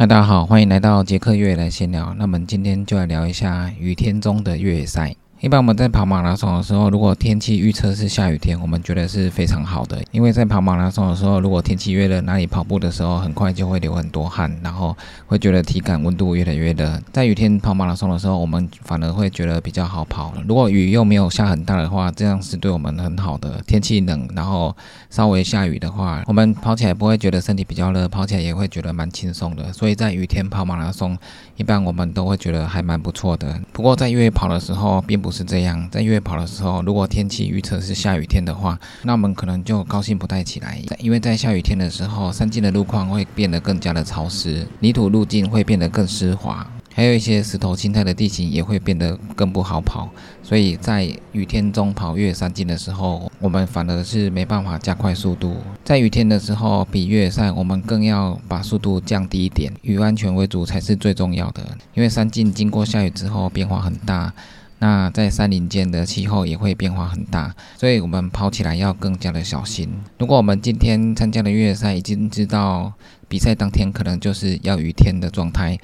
嗨，大家好，欢迎来到杰克越野来闲聊。那我们今天就来聊一下雨天中的越野赛。一般我们在跑马拉松的时候，如果天气预测是下雨天，我们觉得是非常好的，因为在跑马拉松的时候，如果天气越热，哪里跑步的时候很快就会流很多汗，然后会觉得体感温度越来越热。在雨天跑马拉松的时候，我们反而会觉得比较好跑。如果雨又没有下很大的话，这样是对我们很好的。天气冷，然后稍微下雨的话，我们跑起来不会觉得身体比较热，跑起来也会觉得蛮轻松的。所以在雨天跑马拉松，一般我们都会觉得还蛮不错的。不过在越野跑的时候，并不。不是这样，在越野跑的时候，如果天气预测是下雨天的话，那我们可能就高兴不太起来，因为在下雨天的时候，山径的路况会变得更加的潮湿，泥土路径会变得更湿滑，还有一些石头青苔的地形也会变得更不好跑。所以在雨天中跑越野山径的时候，我们反而是没办法加快速度。在雨天的时候，比越野赛，我们更要把速度降低一点，以安全为主才是最重要的。因为山径经过下雨之后变化很大。那在山林间的气候也会变化很大，所以我们跑起来要更加的小心。如果我们今天参加的越野赛已经知道比赛当天可能就是要雨天的状态。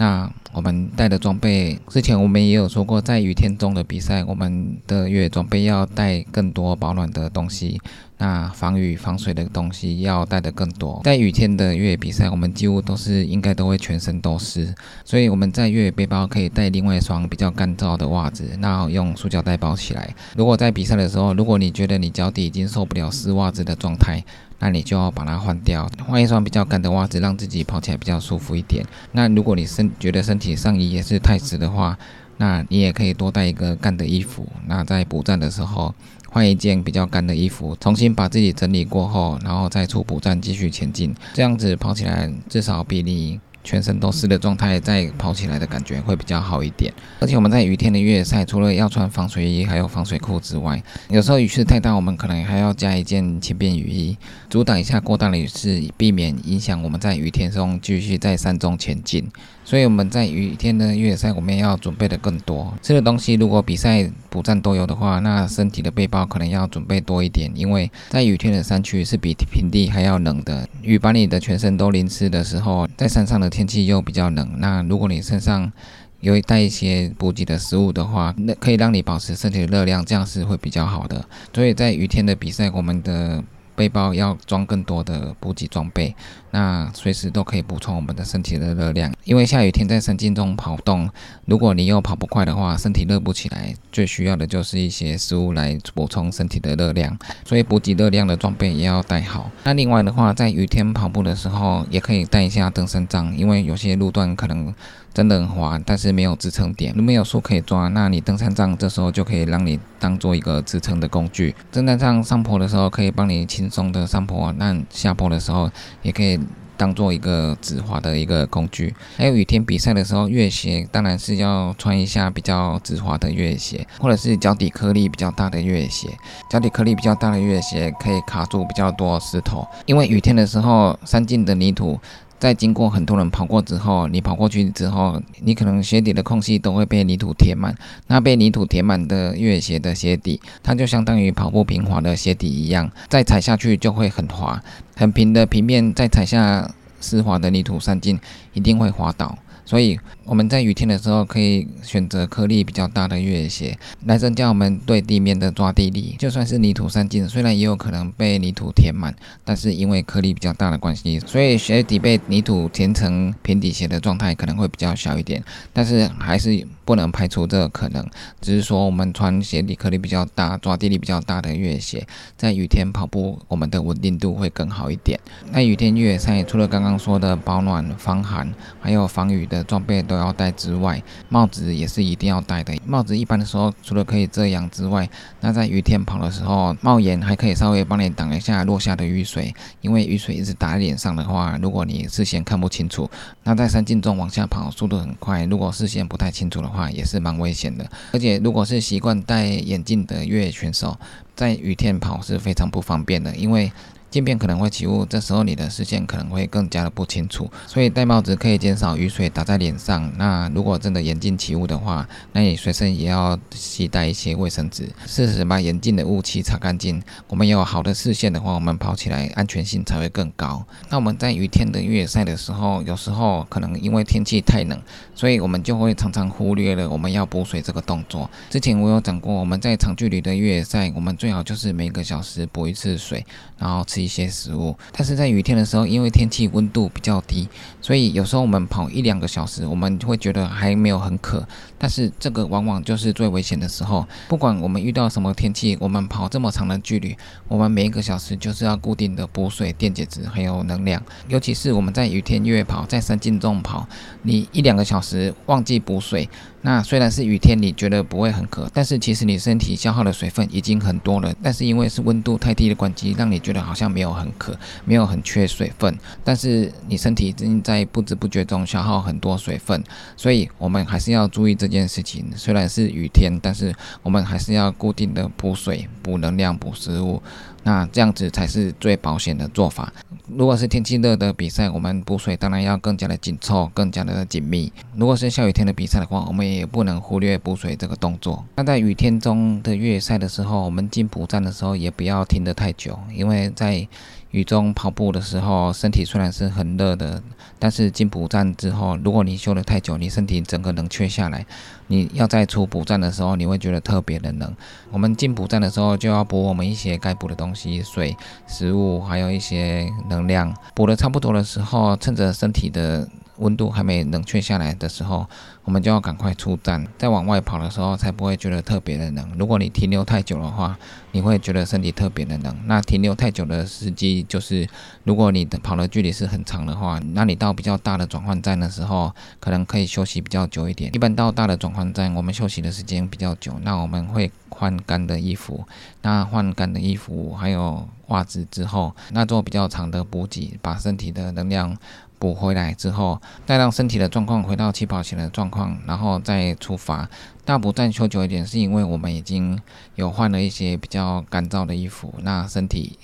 那我们带的装备，之前我们也有说过，在雨天中的比赛，我们的越野装备要带更多保暖的东西，那防雨防水的东西要带的更多。在雨天的越野比赛，我们几乎都是应该都会全身都湿，所以我们在越野背包可以带另外一双比较干燥的袜子，那用塑胶袋包起来。如果在比赛的时候，如果你觉得你脚底已经受不了湿袜子的状态，那你就要把它换掉，换一双比较干的袜子，让自己跑起来比较舒服一点。那如果你身觉得身体上衣也是太湿的话，那你也可以多带一个干的衣服。那在补站的时候，换一件比较干的衣服，重新把自己整理过后，然后再出补站继续前进。这样子跑起来至少比你。全身都湿的状态，再跑起来的感觉会比较好一点。而且我们在雨天的越野赛，除了要穿防水衣还有防水裤之外，有时候雨势太大，我们可能还要加一件轻便雨衣，阻挡一下过大的雨势，避免影响我们在雨天中继续在山中前进。所以我们在雨天的越野赛，我们要准备的更多。吃的东西如果比赛补站都有的话，那身体的背包可能要准备多一点，因为在雨天的山区是比平地还要冷的。雨把你的全身都淋湿的时候，在山上的天气又比较冷。那如果你身上有带一些补给的食物的话，那可以让你保持身体的热量，这样是会比较好的。所以在雨天的比赛，我们的背包要装更多的补给装备，那随时都可以补充我们的身体的热量。因为下雨天在山径中跑动，如果你又跑不快的话，身体热不起来，最需要的就是一些食物来补充身体的热量。所以补给热量的装备也要带好。那另外的话，在雨天跑步的时候，也可以带一下登山杖，因为有些路段可能。真的很滑，但是没有支撑点，如没有树可以抓，那你登山杖这时候就可以让你当做一个支撑的工具。登山杖上坡的时候可以帮你轻松的上坡，那下坡的时候也可以当做一个止滑的一个工具。还有雨天比赛的时候，越野鞋当然是要穿一下比较止滑的越野鞋，或者是脚底颗粒比较大的越野鞋。脚底颗粒比较大的越野鞋可以卡住比较多石头，因为雨天的时候山径的泥土。在经过很多人跑过之后，你跑过去之后，你可能鞋底的空隙都会被泥土填满。那被泥土填满的越野鞋的鞋底，它就相当于跑步平滑的鞋底一样，再踩下去就会很滑。很平的平面再踩下湿滑的泥土散尽，一定会滑倒。所以我们在雨天的时候，可以选择颗粒比较大的越野鞋，来增加我们对地面的抓地力。就算是泥土散尽，虽然也有可能被泥土填满，但是因为颗粒比较大的关系，所以鞋底被泥土填成平底鞋的状态可能会比较小一点。但是还是不能排除这个可能，只是说我们穿鞋底颗粒比较大、抓地力比较大的越野鞋，在雨天跑步，我们的稳定度会更好一点。那雨天越野赛，除了刚刚说的保暖、防寒，还有防雨的。装备都要带之外，帽子也是一定要戴的。帽子一般的时候，除了可以遮阳之外，那在雨天跑的时候，帽檐还可以稍微帮你挡一下落下的雨水。因为雨水一直打在脸上的话，如果你视线看不清楚，那在山径中往下跑，速度很快，如果视线不太清楚的话，也是蛮危险的。而且，如果是习惯戴眼镜的越野选手，在雨天跑是非常不方便的，因为镜片可能会起雾，这时候你的视线可能会更加的不清楚。所以戴帽子可以减少雨水打在脸上。那如果真的眼镜起雾的话，那你随身也要携带一些卫生纸，适时把眼镜的雾气擦干净。我们有好的视线的话，我们跑起来安全性才会更高。那我们在雨天的越野赛的时候，有时候可能因为天气太冷，所以我们就会常常忽略了我们要补水这个动作。之前我有讲过，我们在长距离的越野赛，我们最好就是每个小时补一次水，然后一些食物。但是在雨天的时候，因为天气温度比较低，所以有时候我们跑一两个小时，我们会觉得还没有很渴。但是这个往往就是最危险的时候。不管我们遇到什么天气，我们跑这么长的距离，我们每一个小时就是要固定的补水、电解质还有能量。尤其是我们在雨天越野跑，在山径中跑，你一两个小时忘记补水。那虽然是雨天，你觉得不会很渴，但是其实你身体消耗的水分已经很多了。但是因为是温度太低的关系，让你觉得好像没有很渴，没有很缺水分。但是你身体正在不知不觉中消耗很多水分，所以我们还是要注意这件事情。虽然是雨天，但是我们还是要固定的补水、补能量、补食物。那这样子才是最保险的做法。如果是天气热的比赛，我们补水当然要更加的紧凑、更加的紧密。如果是下雨天的比赛的话，我们也不能忽略补水这个动作。那在雨天中的越野赛的时候，我们进补站的时候也不要停得太久，因为在雨中跑步的时候，身体虽然是很热的，但是进补站之后，如果你休得太久，你身体整个冷却下来，你要再出补站的时候，你会觉得特别的冷。我们进补站的时候就要补我们一些该补的东西，水、食物，还有一些能量。补的差不多的时候，趁着身体的温度还没冷却下来的时候，我们就要赶快出站，再往外跑的时候才不会觉得特别的冷。如果你停留太久的话，你会觉得身体特别的冷。那停留太久的时机就是，如果你的跑的距离是很长的话，那你到比较大的转换站的时候，可能可以休息比较久一点。一般到大的转换站，我们休息的时间比较久，那我们会换干的衣服。那换干的衣服还有袜子之后，那做比较长的补给，把身体的能量。补回来之后，再让身体的状况回到起跑前的状况，然后再出发。大补站休久一点，是因为我们已经有换了一些比较干燥的衣服，那身体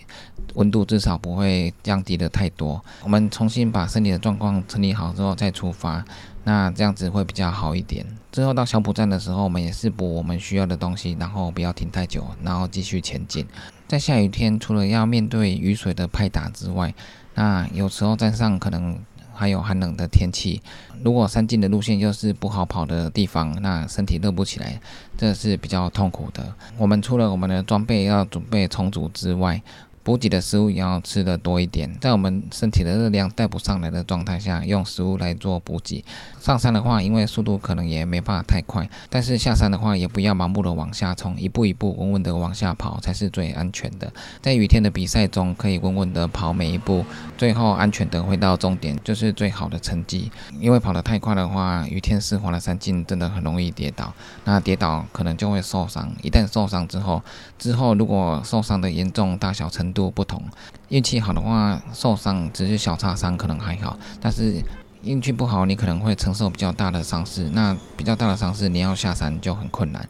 温度至少不会降低的太多。我们重新把身体的状况整理好之后再出发，那这样子会比较好一点。之后到小补站的时候，我们也是补我们需要的东西，然后不要停太久，然后继续前进。在下雨天，除了要面对雨水的拍打之外，那有时候站上可能还有寒冷的天气，如果山进的路线又是不好跑的地方，那身体热不起来，这是比较痛苦的。我们除了我们的装备要准备充足之外，补给的食物也要吃的多一点，在我们身体的热量带不上来的状态下，用食物来做补给。上山的话，因为速度可能也没办法太快，但是下山的话，也不要盲目的往下冲，一步一步稳稳的往下跑才是最安全的。在雨天的比赛中，可以稳稳的跑每一步，最后安全的回到终点，就是最好的成绩。因为跑得太快的话，雨天湿滑的山径真的很容易跌倒，那跌倒可能就会受伤。一旦受伤之后，之后如果受伤的严重大小程度不同，运气好的话，受伤只是小擦伤，可能还好；但是运气不好，你可能会承受比较大的伤势。那比较大的伤势，你要下山就很困难。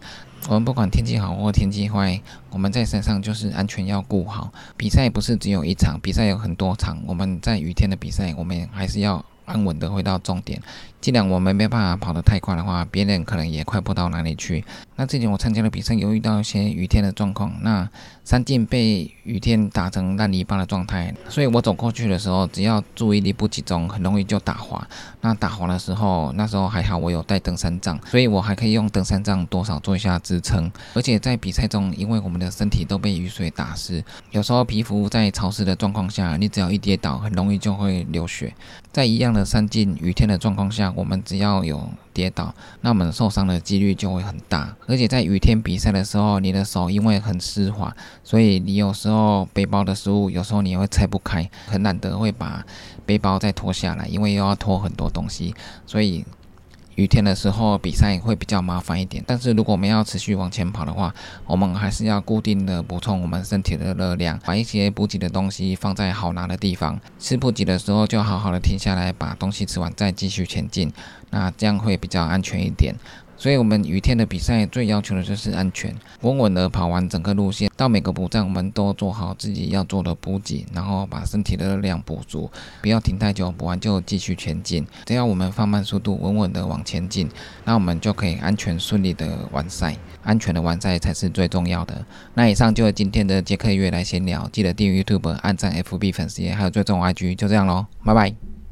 我们不管天气好或天气坏，我们在山上就是安全要顾好。比赛不是只有一场，比赛有很多场。我们在雨天的比赛，我们还是要安稳的回到终点。既然我们没办法跑得太快的话，别人可能也快不到哪里去。那之前我参加的比赛，有遇到一些雨天的状况，那山径被雨天打成烂泥巴的状态，所以我走过去的时候，只要注意力不集中，很容易就打滑。那打滑的时候，那时候还好我有带登山杖，所以我还可以用登山杖多少做一下支撑。而且在比赛中，因为我们的身体都被雨水打湿，有时候皮肤在潮湿的状况下，你只要一跌倒，很容易就会流血。在一样的山径雨天的状况下，我们只要有跌倒，那我们受伤的几率就会很大。而且在雨天比赛的时候，你的手因为很湿滑，所以你有时候背包的食物，有时候你也会拆不开，很懒得会把背包再脱下来，因为又要拖很多东西，所以。雨天的时候比赛会比较麻烦一点，但是如果我们要持续往前跑的话，我们还是要固定的补充我们身体的热量，把一些补给的东西放在好拿的地方。吃补给的时候就好好的停下来，把东西吃完再继续前进，那这样会比较安全一点。所以，我们雨天的比赛最要求的就是安全，稳稳的跑完整个路线，到每个补站我们都做好自己要做的补给，然后把身体的热量补足，不要停太久，补完就继续前进。只要我们放慢速度，稳稳的往前进，那我们就可以安全顺利的完赛。安全的完赛才是最重要的。那以上就是今天的杰克月来闲聊，记得订阅 YouTube、按赞 FB 粉丝页，还有追踪 IG，就这样喽，拜拜。